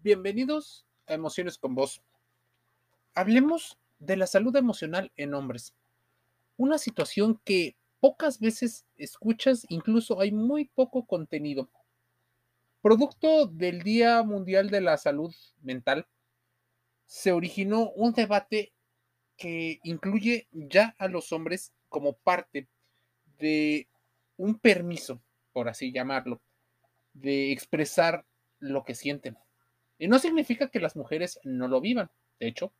Bienvenidos a Emociones con Vos. Hablemos de la salud emocional en hombres. Una situación que pocas veces escuchas, incluso hay muy poco contenido. Producto del Día Mundial de la Salud Mental, se originó un debate que incluye ya a los hombres como parte de un permiso, por así llamarlo, de expresar lo que sienten. Y no significa que las mujeres no lo vivan. De hecho,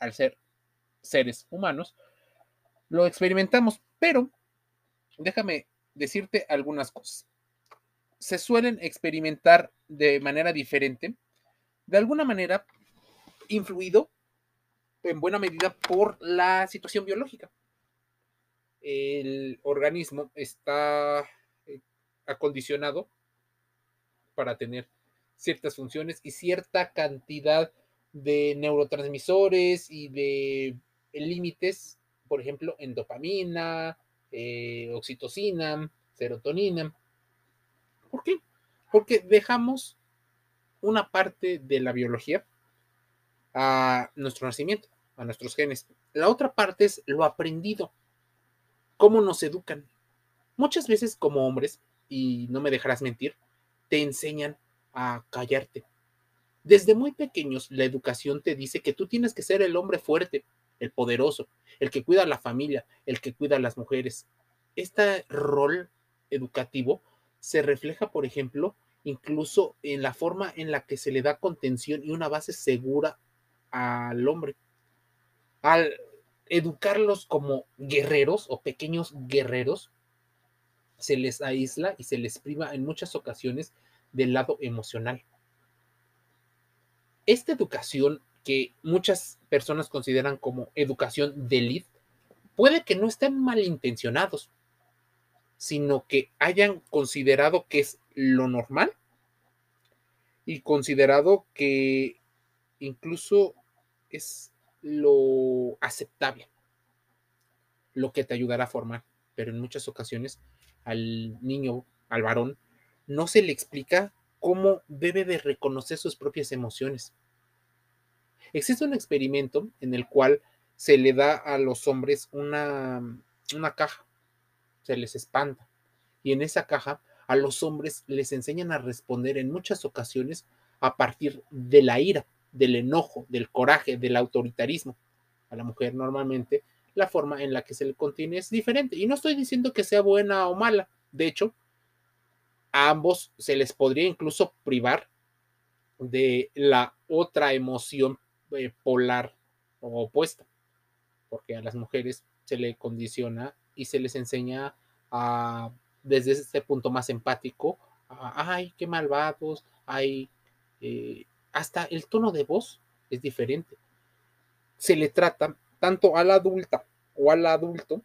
al ser seres humanos, lo experimentamos. Pero déjame decirte algunas cosas. Se suelen experimentar de manera diferente, de alguna manera influido en buena medida por la situación biológica. El organismo está eh, acondicionado para tener ciertas funciones y cierta cantidad de neurotransmisores y de límites, por ejemplo, en dopamina, eh, oxitocina, serotonina. ¿Por qué? Porque dejamos una parte de la biología a nuestro nacimiento, a nuestros genes. La otra parte es lo aprendido, cómo nos educan. Muchas veces como hombres, y no me dejarás mentir, te enseñan a callarte. Desde muy pequeños la educación te dice que tú tienes que ser el hombre fuerte, el poderoso, el que cuida a la familia, el que cuida a las mujeres. Este rol educativo se refleja, por ejemplo, incluso en la forma en la que se le da contención y una base segura al hombre. Al educarlos como guerreros o pequeños guerreros, se les aísla y se les priva en muchas ocasiones del lado emocional. Esta educación que muchas personas consideran como educación de elite, puede que no estén malintencionados, sino que hayan considerado que es lo normal y considerado que incluso es lo aceptable, lo que te ayudará a formar, pero en muchas ocasiones al niño, al varón, no se le explica cómo debe de reconocer sus propias emociones. Existe un experimento en el cual se le da a los hombres una, una caja, se les espanta, y en esa caja a los hombres les enseñan a responder en muchas ocasiones a partir de la ira, del enojo, del coraje, del autoritarismo. A la mujer normalmente la forma en la que se le contiene es diferente. Y no estoy diciendo que sea buena o mala. De hecho, a ambos se les podría incluso privar de la otra emoción eh, polar o opuesta, porque a las mujeres se le condiciona y se les enseña a, desde este punto más empático, ay, qué malvados, ay, eh, hasta el tono de voz es diferente. Se le trata tanto a la adulta o al adulto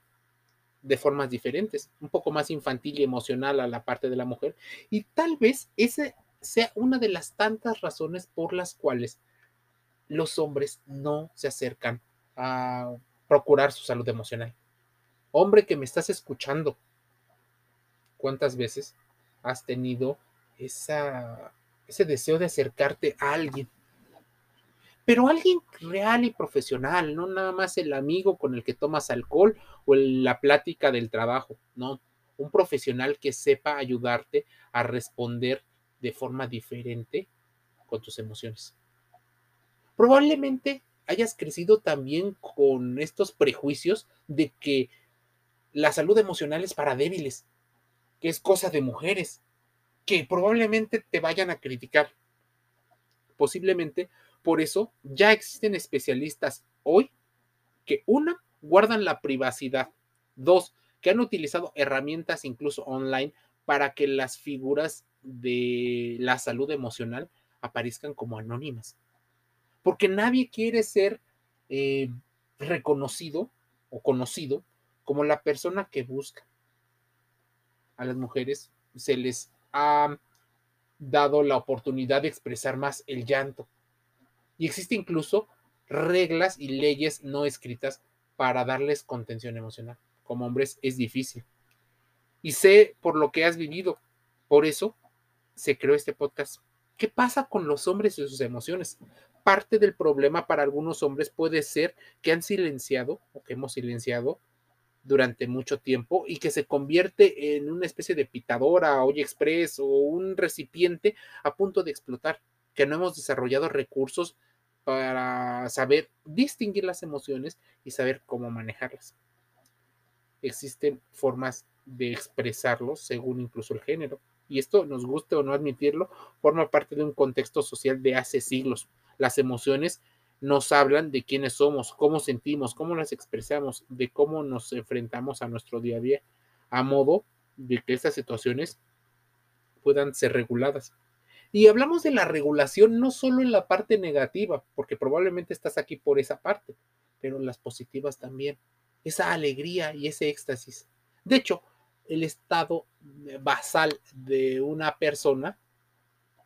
de formas diferentes, un poco más infantil y emocional a la parte de la mujer. Y tal vez esa sea una de las tantas razones por las cuales los hombres no se acercan a procurar su salud emocional. Hombre que me estás escuchando, ¿cuántas veces has tenido esa, ese deseo de acercarte a alguien? Pero alguien real y profesional, no nada más el amigo con el que tomas alcohol o la plática del trabajo, no, un profesional que sepa ayudarte a responder de forma diferente con tus emociones. Probablemente hayas crecido también con estos prejuicios de que la salud emocional es para débiles, que es cosa de mujeres, que probablemente te vayan a criticar. Posiblemente por eso ya existen especialistas hoy que, una, guardan la privacidad, dos, que han utilizado herramientas incluso online para que las figuras de la salud emocional aparezcan como anónimas. Porque nadie quiere ser eh, reconocido o conocido como la persona que busca. A las mujeres se les ha dado la oportunidad de expresar más el llanto, y existe incluso reglas y leyes no escritas para darles contención emocional. Como hombres es difícil. Y sé por lo que has vivido. Por eso se creó este podcast ¿Qué pasa con los hombres y sus emociones? Parte del problema para algunos hombres puede ser que han silenciado o que hemos silenciado durante mucho tiempo y que se convierte en una especie de pitadora, olla express o un recipiente a punto de explotar, que no hemos desarrollado recursos para saber distinguir las emociones y saber cómo manejarlas. Existen formas de expresarlos según incluso el género y esto nos guste o no admitirlo, forma parte de un contexto social de hace siglos. Las emociones nos hablan de quiénes somos, cómo sentimos, cómo las expresamos, de cómo nos enfrentamos a nuestro día a día, a modo de que estas situaciones puedan ser reguladas. Y hablamos de la regulación no solo en la parte negativa, porque probablemente estás aquí por esa parte, pero en las positivas también. Esa alegría y ese éxtasis. De hecho, el estado basal de una persona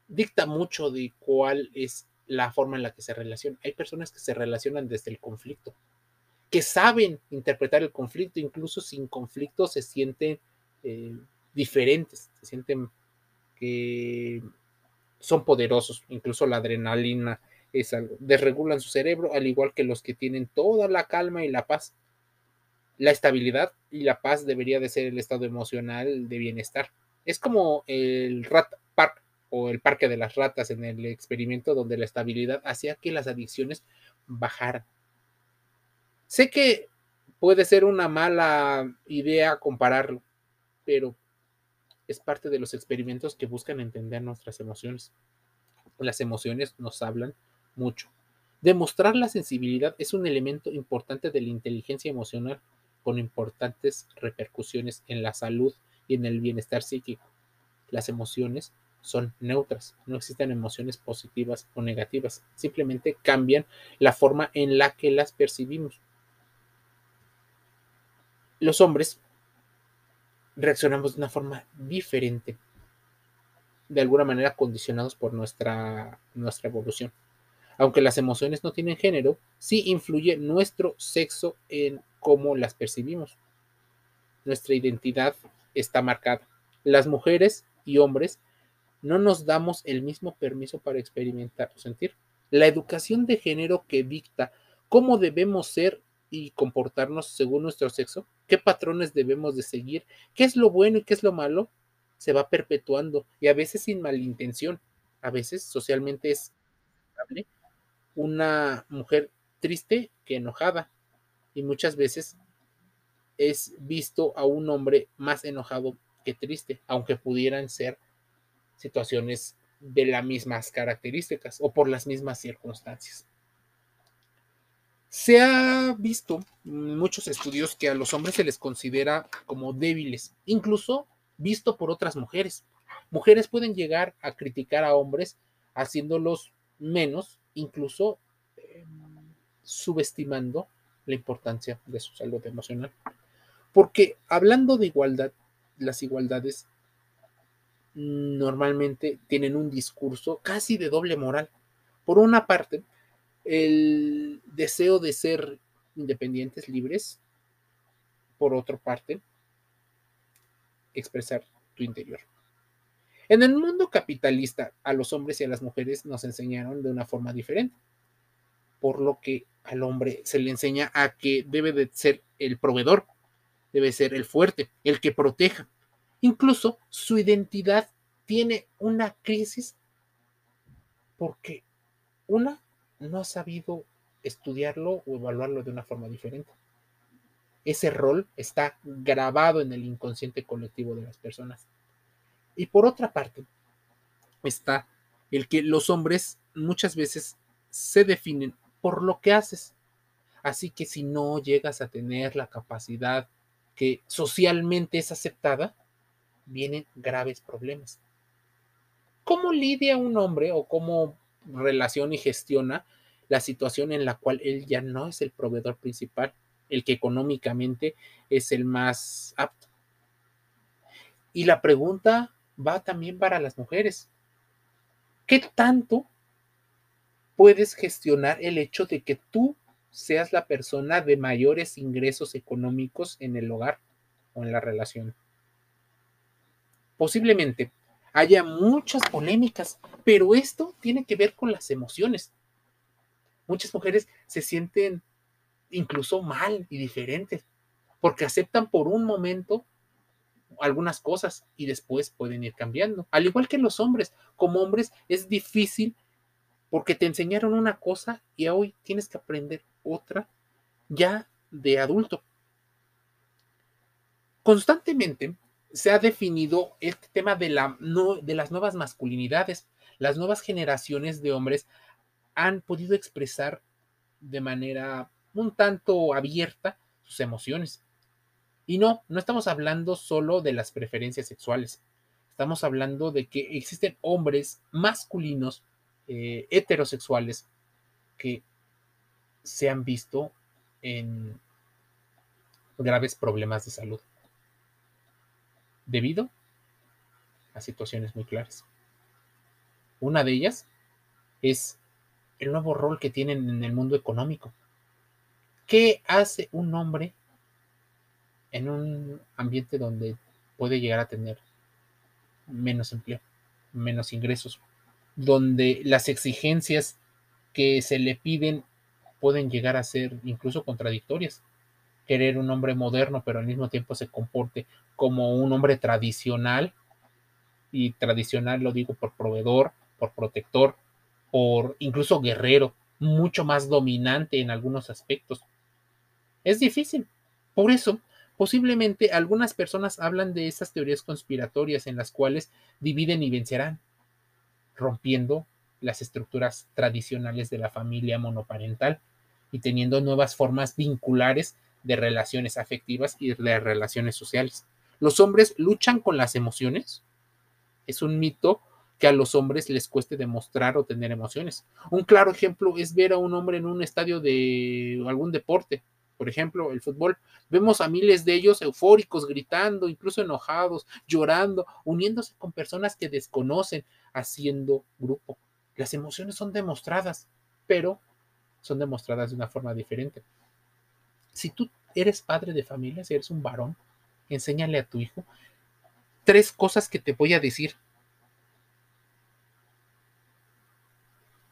dicta mucho de cuál es la forma en la que se relaciona. Hay personas que se relacionan desde el conflicto, que saben interpretar el conflicto, incluso sin conflicto se sienten eh, diferentes, se sienten que son poderosos, incluso la adrenalina es algo, desregulan su cerebro, al igual que los que tienen toda la calma y la paz la estabilidad y la paz debería de ser el estado emocional de bienestar. Es como el Rat Park o el Parque de las Ratas en el experimento donde la estabilidad hacía que las adicciones bajaran. Sé que puede ser una mala idea compararlo, pero es parte de los experimentos que buscan entender nuestras emociones. Las emociones nos hablan mucho. Demostrar la sensibilidad es un elemento importante de la inteligencia emocional con importantes repercusiones en la salud y en el bienestar psíquico. Las emociones son neutras, no existen emociones positivas o negativas, simplemente cambian la forma en la que las percibimos. Los hombres reaccionamos de una forma diferente, de alguna manera condicionados por nuestra, nuestra evolución. Aunque las emociones no tienen género, sí influye nuestro sexo en cómo las percibimos. Nuestra identidad está marcada. Las mujeres y hombres no nos damos el mismo permiso para experimentar o sentir. La educación de género que dicta cómo debemos ser y comportarnos según nuestro sexo, qué patrones debemos de seguir, qué es lo bueno y qué es lo malo, se va perpetuando y a veces sin malintención, a veces socialmente es una mujer triste que enojada, y muchas veces es visto a un hombre más enojado que triste, aunque pudieran ser situaciones de las mismas características o por las mismas circunstancias. Se ha visto en muchos estudios que a los hombres se les considera como débiles, incluso visto por otras mujeres. Mujeres pueden llegar a criticar a hombres haciéndolos menos, incluso eh, subestimando la importancia de su salud emocional. Porque hablando de igualdad, las igualdades normalmente tienen un discurso casi de doble moral. Por una parte, el deseo de ser independientes, libres. Por otra parte, expresar tu interior. En el mundo capitalista, a los hombres y a las mujeres nos enseñaron de una forma diferente, por lo que al hombre se le enseña a que debe de ser el proveedor, debe ser el fuerte, el que proteja. Incluso su identidad tiene una crisis porque una no ha sabido estudiarlo o evaluarlo de una forma diferente. Ese rol está grabado en el inconsciente colectivo de las personas. Y por otra parte, está el que los hombres muchas veces se definen por lo que haces. Así que si no llegas a tener la capacidad que socialmente es aceptada, vienen graves problemas. ¿Cómo lidia un hombre o cómo relaciona y gestiona la situación en la cual él ya no es el proveedor principal, el que económicamente es el más apto? Y la pregunta va también para las mujeres. ¿Qué tanto puedes gestionar el hecho de que tú seas la persona de mayores ingresos económicos en el hogar o en la relación. Posiblemente haya muchas polémicas Pero esto tiene que ver con las emociones. Muchas mujeres se sienten incluso mal y diferentes porque aceptan por un momento algunas cosas y después pueden ir cambiando. Al igual que los hombres, como hombres es difícil porque te enseñaron una cosa y hoy tienes que aprender otra ya de adulto. Constantemente se ha definido este tema de, la, de las nuevas masculinidades. Las nuevas generaciones de hombres han podido expresar de manera un tanto abierta sus emociones. Y no, no estamos hablando solo de las preferencias sexuales. Estamos hablando de que existen hombres masculinos eh, heterosexuales que se han visto en graves problemas de salud debido a situaciones muy claras. Una de ellas es el nuevo rol que tienen en el mundo económico. ¿Qué hace un hombre en un ambiente donde puede llegar a tener menos empleo, menos ingresos, donde las exigencias que se le piden pueden llegar a ser incluso contradictorias. Querer un hombre moderno, pero al mismo tiempo se comporte como un hombre tradicional, y tradicional lo digo por proveedor, por protector, por incluso guerrero, mucho más dominante en algunos aspectos. Es difícil. Por eso, posiblemente algunas personas hablan de esas teorías conspiratorias en las cuales dividen y vencerán, rompiendo las estructuras tradicionales de la familia monoparental y teniendo nuevas formas vinculares de relaciones afectivas y de relaciones sociales. Los hombres luchan con las emociones. Es un mito que a los hombres les cueste demostrar o tener emociones. Un claro ejemplo es ver a un hombre en un estadio de algún deporte, por ejemplo, el fútbol. Vemos a miles de ellos eufóricos, gritando, incluso enojados, llorando, uniéndose con personas que desconocen, haciendo grupo. Las emociones son demostradas, pero son demostradas de una forma diferente. Si tú eres padre de familia, si eres un varón, enséñale a tu hijo tres cosas que te voy a decir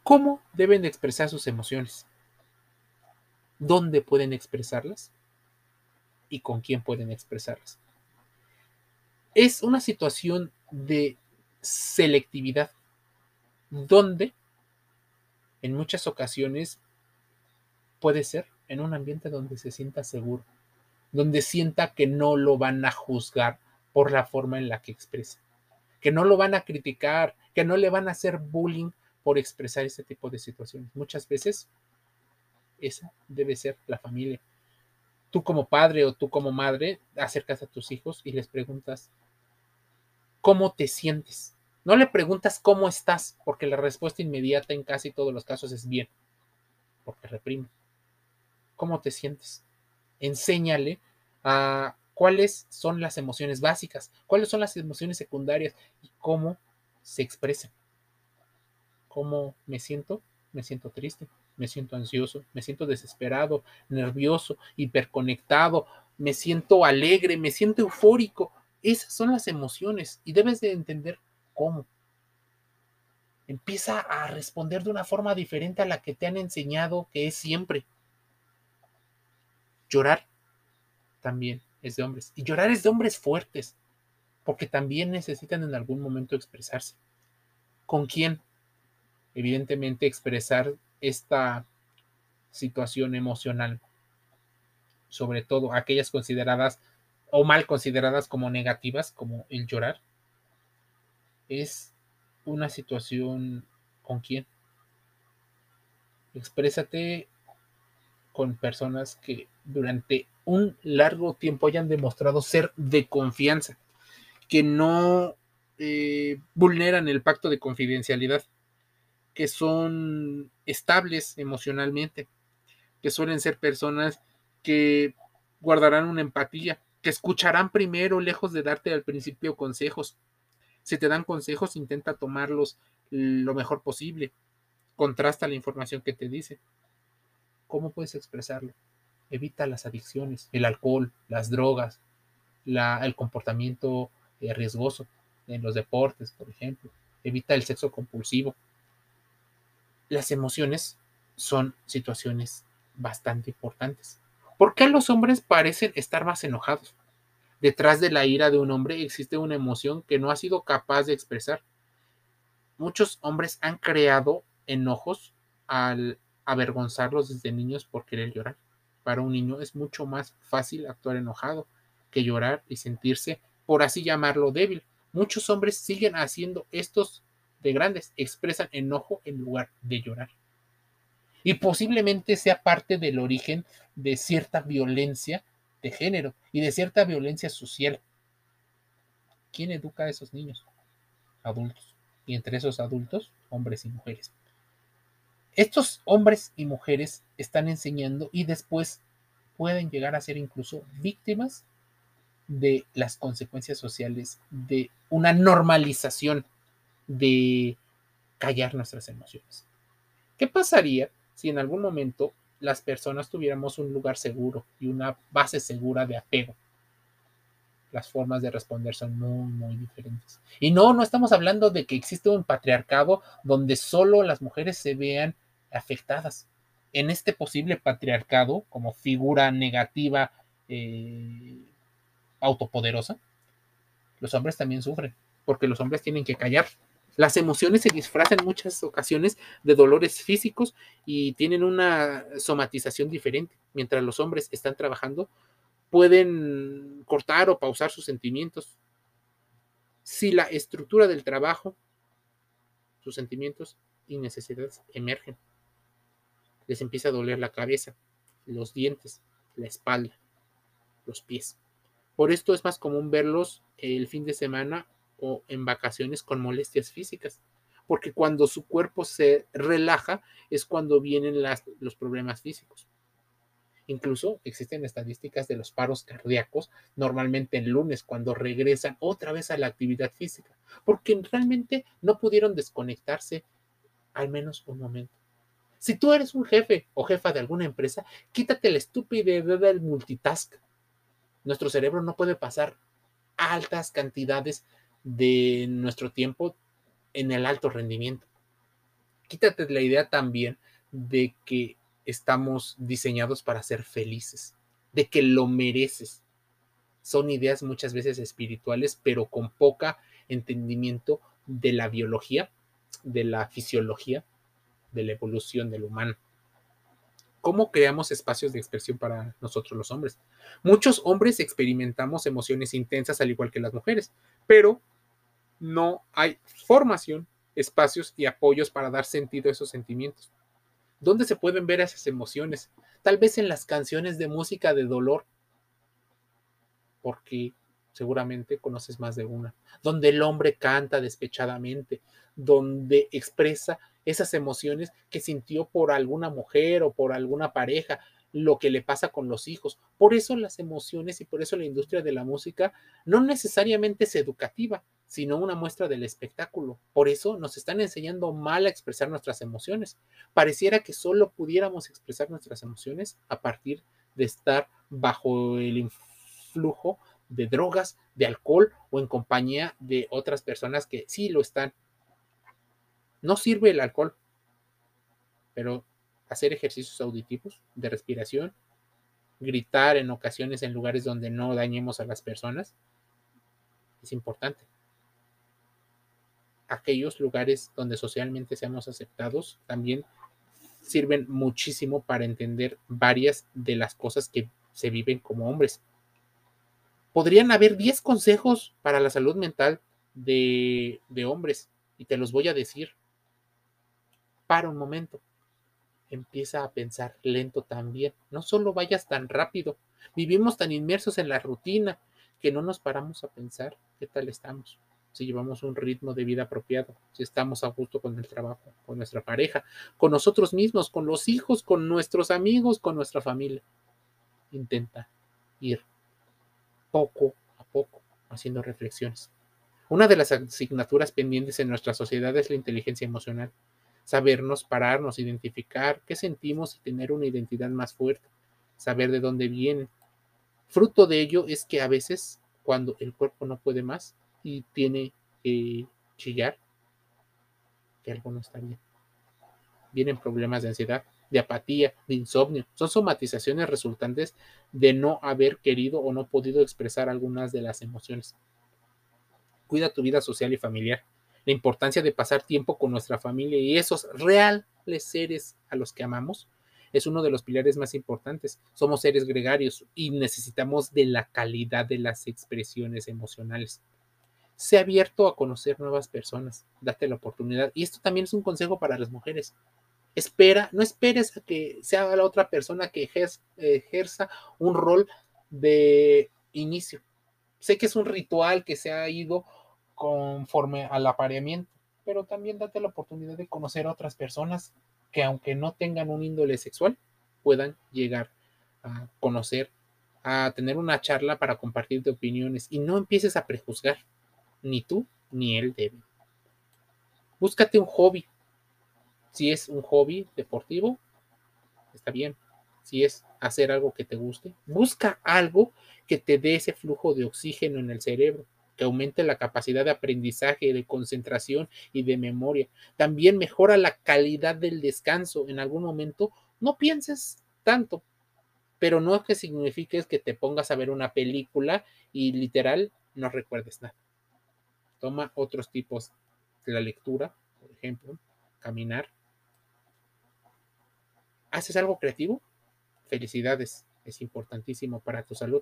cómo deben de expresar sus emociones, dónde pueden expresarlas y con quién pueden expresarlas. Es una situación de selectividad donde en muchas ocasiones puede ser en un ambiente donde se sienta seguro, donde sienta que no lo van a juzgar por la forma en la que expresa, que no lo van a criticar, que no le van a hacer bullying por expresar ese tipo de situaciones. Muchas veces esa debe ser la familia. Tú como padre o tú como madre acercas a tus hijos y les preguntas, ¿cómo te sientes? No le preguntas cómo estás, porque la respuesta inmediata en casi todos los casos es bien, porque reprime. ¿Cómo te sientes? Enséñale a cuáles son las emociones básicas, cuáles son las emociones secundarias y cómo se expresan cómo me siento, me siento triste, me siento ansioso, me siento desesperado, nervioso, hiperconectado, me siento alegre, me siento eufórico. Esas son las emociones y debes de entender cómo. Empieza a responder de una forma diferente a la que te han enseñado que es siempre. Llorar también es de hombres. Y llorar es de hombres fuertes, porque también necesitan en algún momento expresarse. ¿Con quién? Evidentemente expresar esta situación emocional, sobre todo aquellas consideradas o mal consideradas como negativas, como el llorar, es una situación con quién. Exprésate con personas que durante un largo tiempo hayan demostrado ser de confianza, que no eh, vulneran el pacto de confidencialidad que son estables emocionalmente, que suelen ser personas que guardarán una empatía, que escucharán primero lejos de darte al principio consejos. Si te dan consejos, intenta tomarlos lo mejor posible. Contrasta la información que te dice. ¿Cómo puedes expresarlo? Evita las adicciones, el alcohol, las drogas, el comportamiento eh, riesgoso en los deportes, por ejemplo evita el sexo compulsivo. Las emociones son situaciones bastante importantes. ¿Por qué los hombres parecen estar más enojados? Detrás de la ira de un hombre existe una emoción que no ha sido capaz de expresar. Muchos hombres han creado enojos al avergonzarlos desde niños por querer llorar. Para un niño es mucho más fácil actuar enojado que llorar y sentirse, por así llamarlo, débil. Muchos hombres siguen haciendo estos de grandes, expresan enojo en lugar de llorar y posiblemente sea parte del origen de cierta violencia de género y de cierta violencia social. ¿Quién educa a esos niños? Adultos. Y entre esos adultos, hombres y mujeres. Estos hombres y mujeres están enseñando y después pueden llegar a ser incluso víctimas de las consecuencias sociales de una normalización de callar nuestras emociones. ¿Qué pasaría si en algún momento las personas tuviéramos un lugar seguro y una base segura de apego. Las formas de responder son muy, muy diferentes. Y no, no estamos hablando de que existe un patriarcado donde solo las mujeres se vean afectadas. En este posible patriarcado, como figura negativa, eh, autopoderosa, los hombres también sufren, porque los hombres tienen que callar las emociones se disfrazan en muchas ocasiones de dolores físicos y tienen una somatización diferente. Mientras los hombres están trabajando, pueden cortar o pausar sus sentimientos. Si la estructura del trabajo, sus sentimientos y necesidades emergen, les empieza a doler la cabeza, los dientes, la espalda, los pies. Por esto es más común verlos el fin de semana o en vacaciones con molestias físicas, porque cuando su cuerpo se relaja es cuando vienen los problemas físicos. Incluso existen estadísticas de los paros cardíacos, normalmente el lunes, cuando regresan otra vez a la actividad física, porque realmente no pudieron desconectarse al menos un momento. Si tú eres un jefe o jefa de alguna empresa, quítate la estupidez del multitask. Nuestro cerebro no puede pasar altas cantidades de nuestro tiempo en el alto rendimiento. Quítate la idea también de que estamos diseñados para ser felices, de que lo mereces. Son ideas muchas veces espirituales, pero con poca entendimiento de la biología, de la fisiología, de la evolución del humano. ¿Cómo creamos espacios de expresión para nosotros los hombres? Muchos hombres experimentamos emociones intensas al igual que las mujeres, pero no hay formación, espacios y apoyos para dar sentido a esos sentimientos. ¿Dónde se pueden ver esas emociones? Tal vez en las canciones de música de dolor, porque seguramente conoces más de una, donde el hombre canta despechadamente, donde expresa esas emociones que sintió por alguna mujer o por alguna pareja, lo que le pasa con los hijos. Por eso las emociones y por eso la industria de la música no necesariamente es educativa, sino una muestra del espectáculo. Por eso nos están enseñando mal a expresar nuestras emociones. Pareciera que solo pudiéramos expresar nuestras emociones a partir de estar bajo el influjo de drogas, de alcohol o en compañía de otras personas que sí lo están. No sirve el alcohol, pero hacer ejercicios auditivos de respiración, gritar en ocasiones en lugares donde no dañemos a las personas, es importante aquellos lugares donde socialmente seamos aceptados también sirven muchísimo para entender varias de las cosas que se viven como hombres. Podrían haber 10 consejos para la salud mental de, de hombres y te los voy a decir. Para un momento. Empieza a pensar lento también. No solo vayas tan rápido. Vivimos tan inmersos en la rutina que no nos paramos a pensar qué tal estamos si llevamos un ritmo de vida apropiado, si estamos a gusto con el trabajo, con nuestra pareja, con nosotros mismos, con los hijos, con nuestros amigos, con nuestra familia. Intenta ir poco a poco haciendo reflexiones. Una de las asignaturas pendientes en nuestra sociedad es la inteligencia emocional. Sabernos, pararnos, identificar qué sentimos y tener una identidad más fuerte. Saber de dónde viene. Fruto de ello es que a veces, cuando el cuerpo no puede más, y tiene que chillar, que algo no está bien. Vienen problemas de ansiedad, de apatía, de insomnio. Son somatizaciones resultantes de no haber querido o no podido expresar algunas de las emociones. Cuida tu vida social y familiar. La importancia de pasar tiempo con nuestra familia y esos reales seres a los que amamos es uno de los pilares más importantes. Somos seres gregarios y necesitamos de la calidad de las expresiones emocionales. Sé abierto a conocer nuevas personas, date la oportunidad. Y esto también es un consejo para las mujeres. Espera, no esperes a que sea la otra persona que ejerza un rol de inicio. Sé que es un ritual que se ha ido conforme al apareamiento, pero también date la oportunidad de conocer a otras personas que aunque no tengan un índole sexual, puedan llegar a conocer, a tener una charla para compartir de opiniones y no empieces a prejuzgar, ni tú ni él deben. Búscate un hobby. Si es un hobby deportivo, está bien. Si es hacer algo que te guste, busca algo que te dé ese flujo de oxígeno en el cerebro que aumente la capacidad de aprendizaje, de concentración y de memoria. También mejora la calidad del descanso. En algún momento no pienses tanto, pero no es que signifique que te pongas a ver una película y literal no recuerdes nada. Toma otros tipos la lectura, por ejemplo, caminar. ¿Haces algo creativo? Felicidades, es importantísimo para tu salud.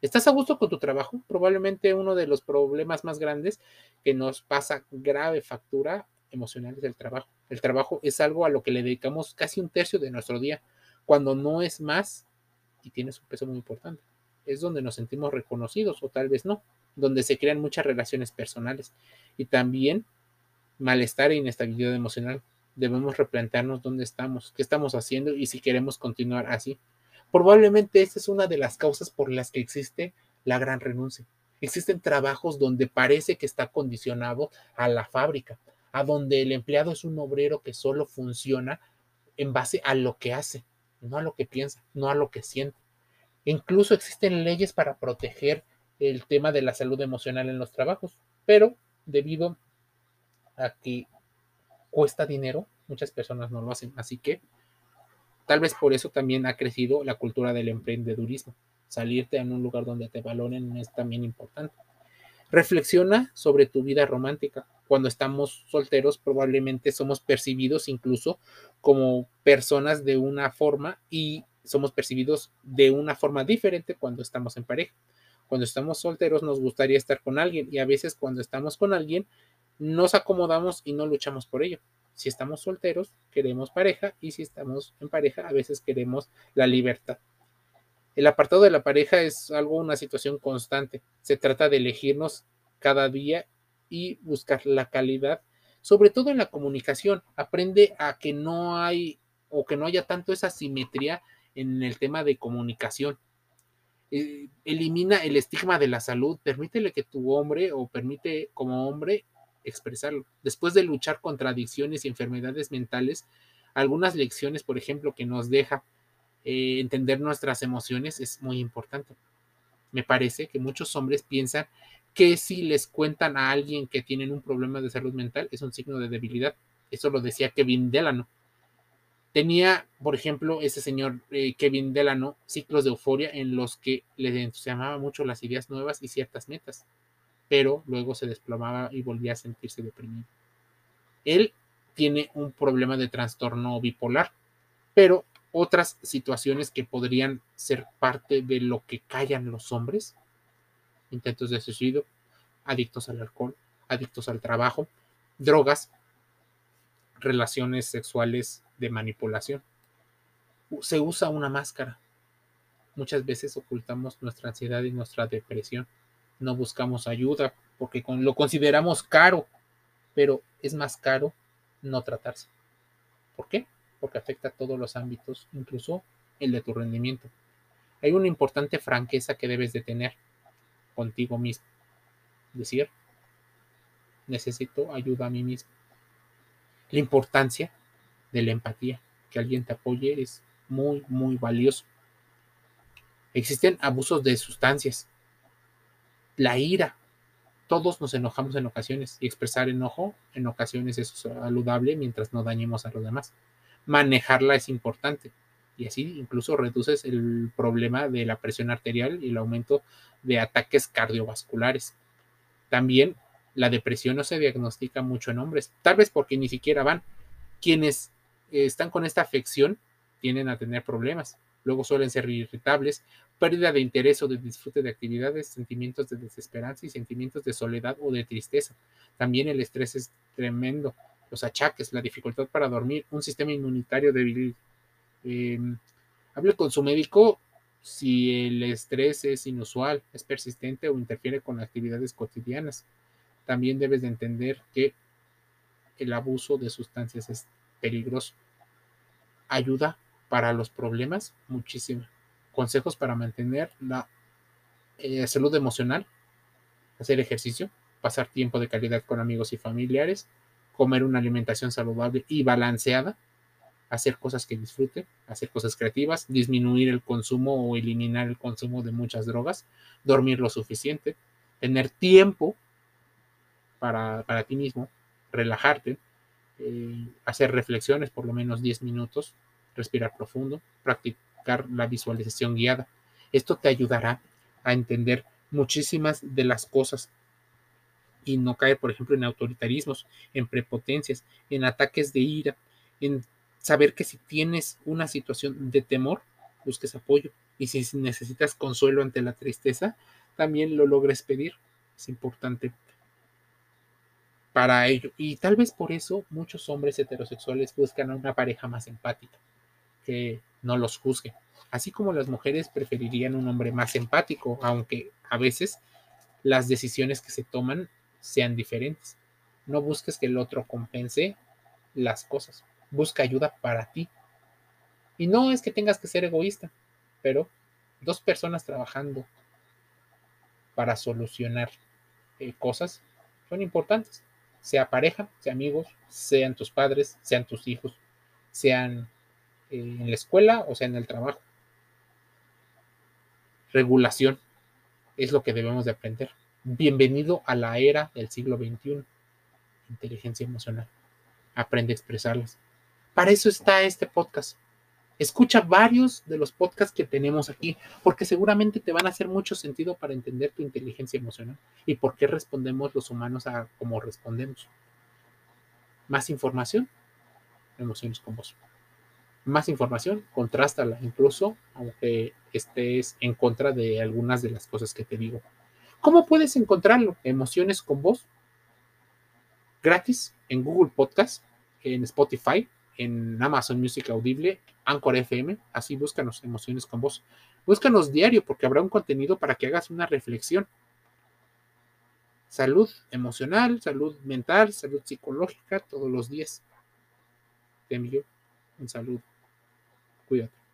¿Estás a gusto con tu trabajo? Probablemente uno de los problemas más grandes que nos pasa grave factura emocional es el trabajo. El trabajo es algo a lo que le dedicamos casi un tercio de nuestro día, cuando no es más y tiene un peso muy importante. Es donde nos sentimos reconocidos o tal vez no, donde se crean muchas relaciones personales y también malestar e inestabilidad emocional. Debemos replantearnos dónde estamos, qué estamos haciendo y si queremos continuar así. Probablemente esta es una de las causas por las que existe la gran renuncia. Existen trabajos donde parece que está condicionado a la fábrica, a donde el empleado es un obrero que solo funciona en base a lo que hace, no a lo que piensa, no a lo que siente. Incluso existen leyes para proteger el tema de la salud emocional en los trabajos, pero debido a que cuesta dinero, muchas personas no lo hacen. Así que Tal vez por eso también ha crecido la cultura del emprendedurismo. Salirte en un lugar donde te valoren es también importante. Reflexiona sobre tu vida romántica. Cuando estamos solteros probablemente somos percibidos incluso como personas de una forma y somos percibidos de una forma diferente cuando estamos en pareja. Cuando estamos solteros nos gustaría estar con alguien y a veces cuando estamos con alguien nos acomodamos y no luchamos por ello. Si estamos solteros, queremos pareja y si estamos en pareja, a veces queremos la libertad. El apartado de la pareja es algo, una situación constante. Se trata de elegirnos cada día y buscar la calidad, sobre todo en la comunicación. Aprende a que no hay o que no haya tanto esa simetría en el tema de comunicación. Eh, elimina el estigma de la salud, permítele que tu hombre o permite como hombre expresarlo. Después de luchar contra adicciones y enfermedades mentales, algunas lecciones, por ejemplo, que nos deja eh, entender nuestras emociones es muy importante. Me parece que muchos hombres piensan que si les cuentan a alguien que tienen un problema de salud mental es un signo de debilidad. Eso lo decía Kevin Delano. Tenía, por ejemplo, ese señor eh, Kevin Delano ciclos de euforia en los que le entusiasmaba mucho las ideas nuevas y ciertas metas pero luego se desplomaba y volvía a sentirse deprimido. Él tiene un problema de trastorno bipolar, pero otras situaciones que podrían ser parte de lo que callan los hombres, intentos de suicidio, adictos al alcohol, adictos al trabajo, drogas, relaciones sexuales de manipulación. Se usa una máscara. Muchas veces ocultamos nuestra ansiedad y nuestra depresión no buscamos ayuda porque lo consideramos caro, pero es más caro no tratarse. ¿Por qué? Porque afecta a todos los ámbitos, incluso el de tu rendimiento. Hay una importante franqueza que debes de tener contigo mismo. Decir, necesito ayuda a mí mismo. La importancia de la empatía, que alguien te apoye es muy, muy valioso. Existen abusos de sustancias, la ira, Todos nos enojamos en ocasiones y expresar enojo en ocasiones es saludable mientras no dañemos a los demás. Manejarla es importante y así incluso reduces el problema de la presión arterial y el aumento de ataques cardiovasculares. También la depresión no se diagnostica mucho en hombres, tal vez porque ni siquiera van. Quienes están con esta afección tienden a tener problemas. Luego suelen ser irritables, pérdida de interés o de disfrute de actividades, sentimientos de desesperanza y sentimientos de soledad o de tristeza. También el estrés es tremendo. Los achaques, la dificultad para dormir, un sistema inmunitario débil. Eh, hable con su médico si el estrés es inusual, es persistente o interfiere con actividades cotidianas. También debes de entender que el abuso de sustancias es peligroso. Ayuda para los problemas muchísimo. Consejos para mantener la eh, salud emocional, hacer ejercicio, pasar tiempo de calidad con amigos y familiares, comer una alimentación saludable y balanceada, hacer cosas que disfrute, hacer cosas creativas, disminuir el consumo o eliminar el consumo de muchas drogas, dormir lo suficiente, tener tiempo para, ti mismo, relajarte, eh, hacer reflexiones por lo menos 10 minutos, respirar profundo, practicar la visualización guiada. Esto te ayudará a entender muchísimas de las cosas y no caer, por ejemplo, en autoritarismos, en prepotencias, en ataques de ira, en saber que si tienes una situación de temor, busques apoyo y si necesitas consuelo ante la tristeza, también lo logres pedir. Es importante para ello. Y tal vez por eso muchos hombres heterosexuales buscan a una pareja más empática que no los juzgue. Así como las mujeres preferirían un hombre más empático, aunque a veces las decisiones que se toman sean diferentes. No busques que el otro compense las cosas. Busca ayuda para ti. Y no es que tengas que ser egoísta, pero dos personas trabajando para solucionar eh, cosas son importantes. Sea pareja, sea amigos, sean tus padres, sean tus hijos, sean eh, en la escuela o sea en el trabajo. Regulación es lo que debemos de aprender. Bienvenido a la era del siglo XXI. Inteligencia emocional. Aprende a expresarlas. Para eso está este podcast. Escucha varios de los podcasts que tenemos aquí, porque seguramente te van a hacer mucho sentido para entender tu inteligencia emocional y por qué respondemos los humanos a como respondemos. Más información, emociones con vos más información, contrástala incluso, aunque estés en contra de algunas de las cosas que te digo. ¿Cómo puedes encontrarlo? Emociones con voz. Gratis en Google Podcast, en Spotify, en Amazon Music Audible, Anchor FM. Así búscanos Emociones con voz. Búscanos diario porque habrá un contenido para que hagas una reflexión. Salud emocional, salud mental, salud psicológica todos los días. Te envío en salud Cuídate.